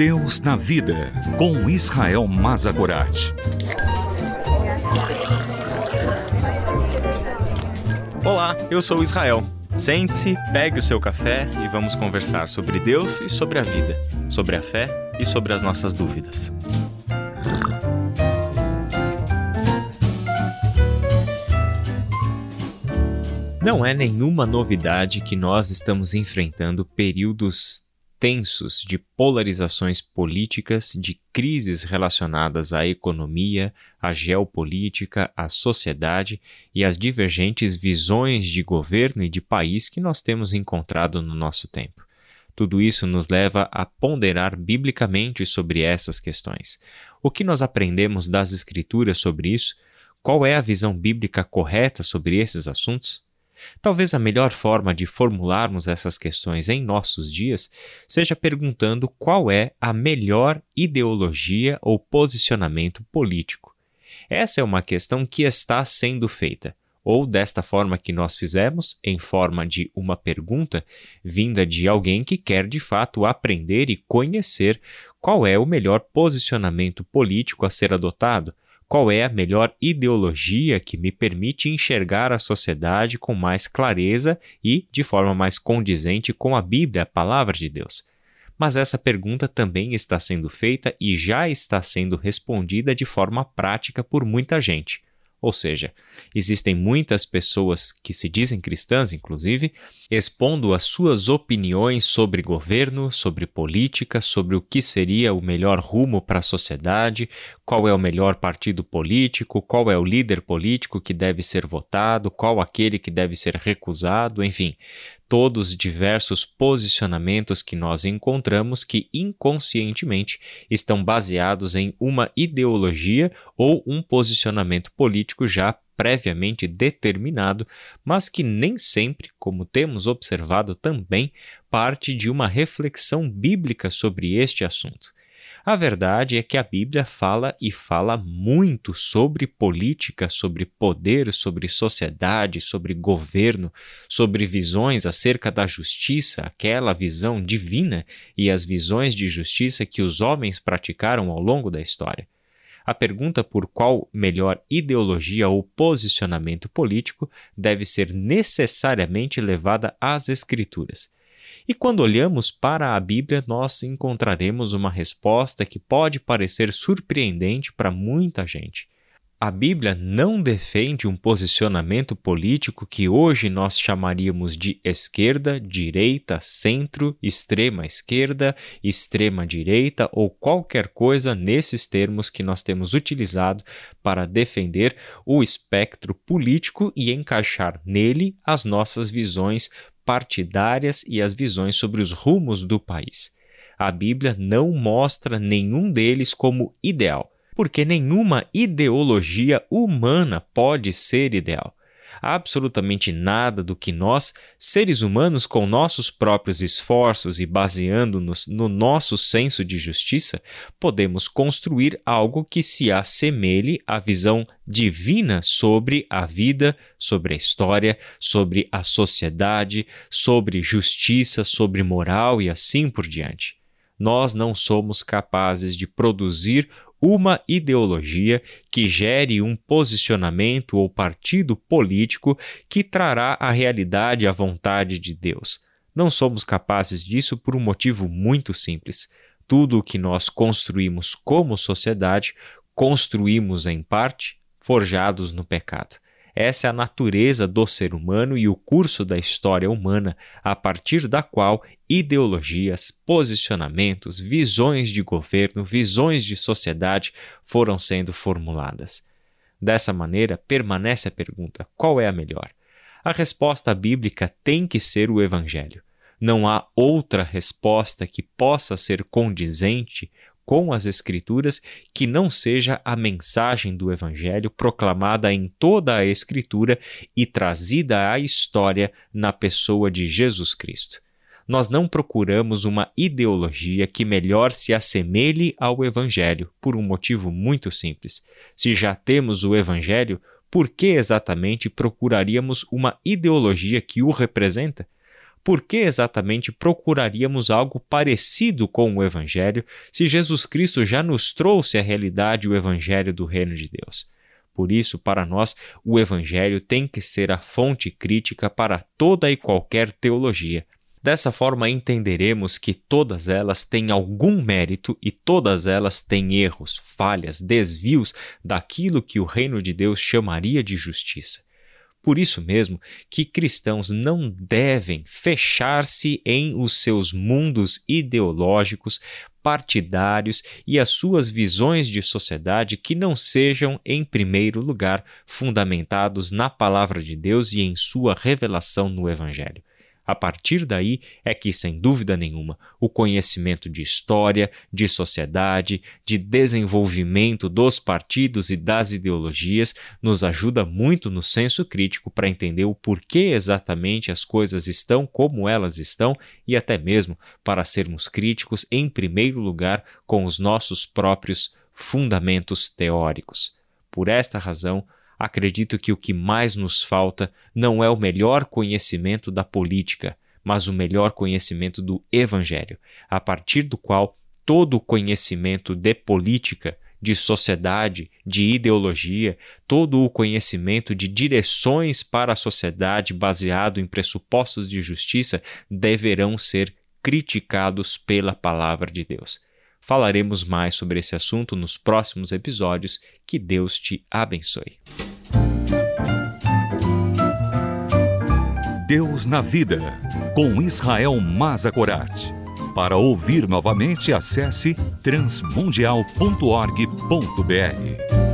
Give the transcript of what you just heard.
Deus na Vida, com Israel Mazagorat. Olá, eu sou Israel. Sente-se, pegue o seu café e vamos conversar sobre Deus e sobre a vida, sobre a fé e sobre as nossas dúvidas. Não é nenhuma novidade que nós estamos enfrentando períodos tensos de polarizações políticas, de crises relacionadas à economia, à geopolítica, à sociedade e às divergentes visões de governo e de país que nós temos encontrado no nosso tempo. Tudo isso nos leva a ponderar biblicamente sobre essas questões. O que nós aprendemos das Escrituras sobre isso? Qual é a visão bíblica correta sobre esses assuntos? Talvez a melhor forma de formularmos essas questões em nossos dias seja perguntando qual é a melhor ideologia ou posicionamento político. Essa é uma questão que está sendo feita, ou desta forma que nós fizemos, em forma de uma pergunta vinda de alguém que quer de fato aprender e conhecer qual é o melhor posicionamento político a ser adotado qual é a melhor ideologia que me permite enxergar a sociedade com mais clareza e de forma mais condizente com a Bíblia, a palavra de Deus. Mas essa pergunta também está sendo feita e já está sendo respondida de forma prática por muita gente. Ou seja, existem muitas pessoas que se dizem cristãs, inclusive, expondo as suas opiniões sobre governo, sobre política, sobre o que seria o melhor rumo para a sociedade, qual é o melhor partido político, qual é o líder político que deve ser votado, qual aquele que deve ser recusado, enfim, todos os diversos posicionamentos que nós encontramos que inconscientemente estão baseados em uma ideologia ou um posicionamento político já previamente determinado, mas que nem sempre, como temos observado também, parte de uma reflexão bíblica sobre este assunto. A verdade é que a Bíblia fala e fala muito sobre política, sobre poder, sobre sociedade, sobre governo, sobre visões acerca da justiça, aquela visão divina e as visões de justiça que os homens praticaram ao longo da história. A pergunta por qual melhor ideologia ou posicionamento político deve ser necessariamente levada às Escrituras. E quando olhamos para a Bíblia, nós encontraremos uma resposta que pode parecer surpreendente para muita gente. A Bíblia não defende um posicionamento político que hoje nós chamaríamos de esquerda, direita, centro, extrema esquerda, extrema direita ou qualquer coisa nesses termos que nós temos utilizado para defender o espectro político e encaixar nele as nossas visões partidárias e as visões sobre os rumos do país. A Bíblia não mostra nenhum deles como ideal, porque nenhuma ideologia humana pode ser ideal absolutamente nada do que nós, seres humanos, com nossos próprios esforços e baseando-nos no nosso senso de justiça, podemos construir algo que se assemelhe à visão divina sobre a vida, sobre a história, sobre a sociedade, sobre justiça, sobre moral e assim por diante. Nós não somos capazes de produzir uma ideologia que gere um posicionamento ou partido político que trará à realidade a vontade de Deus. Não somos capazes disso por um motivo muito simples. Tudo o que nós construímos como sociedade, construímos em parte forjados no pecado. Essa é a natureza do ser humano e o curso da história humana, a partir da qual ideologias, posicionamentos, visões de governo, visões de sociedade foram sendo formuladas. Dessa maneira, permanece a pergunta: qual é a melhor? A resposta bíblica tem que ser o Evangelho. Não há outra resposta que possa ser condizente com as Escrituras que não seja a mensagem do Evangelho proclamada em toda a Escritura e trazida à história na pessoa de Jesus Cristo. Nós não procuramos uma ideologia que melhor se assemelhe ao Evangelho, por um motivo muito simples. Se já temos o Evangelho, por que exatamente procuraríamos uma ideologia que o representa? Por que exatamente procuraríamos algo parecido com o Evangelho se Jesus Cristo já nos trouxe a realidade o Evangelho do Reino de Deus? Por isso, para nós, o Evangelho tem que ser a fonte crítica para toda e qualquer teologia. Dessa forma, entenderemos que todas elas têm algum mérito e todas elas têm erros, falhas, desvios daquilo que o reino de Deus chamaria de justiça. Por isso mesmo que cristãos não devem fechar-se em os seus mundos ideológicos, partidários e as suas visões de sociedade que não sejam, em primeiro lugar, fundamentados na palavra de Deus e em sua revelação no Evangelho. A partir daí é que, sem dúvida nenhuma, o conhecimento de história, de sociedade, de desenvolvimento dos partidos e das ideologias nos ajuda muito no senso crítico para entender o porquê exatamente as coisas estão como elas estão e até mesmo para sermos críticos, em primeiro lugar, com os nossos próprios fundamentos teóricos. Por esta razão, acredito que o que mais nos falta não é o melhor conhecimento da política, mas o melhor conhecimento do Evangelho, a partir do qual todo o conhecimento de política, de sociedade, de ideologia, todo o conhecimento de direções para a sociedade baseado em pressupostos de justiça deverão ser criticados pela palavra de Deus. Falaremos mais sobre esse assunto nos próximos episódios. Que Deus te abençoe. Deus na Vida, com Israel Mazakorat. Para ouvir novamente, acesse transmundial.org.br.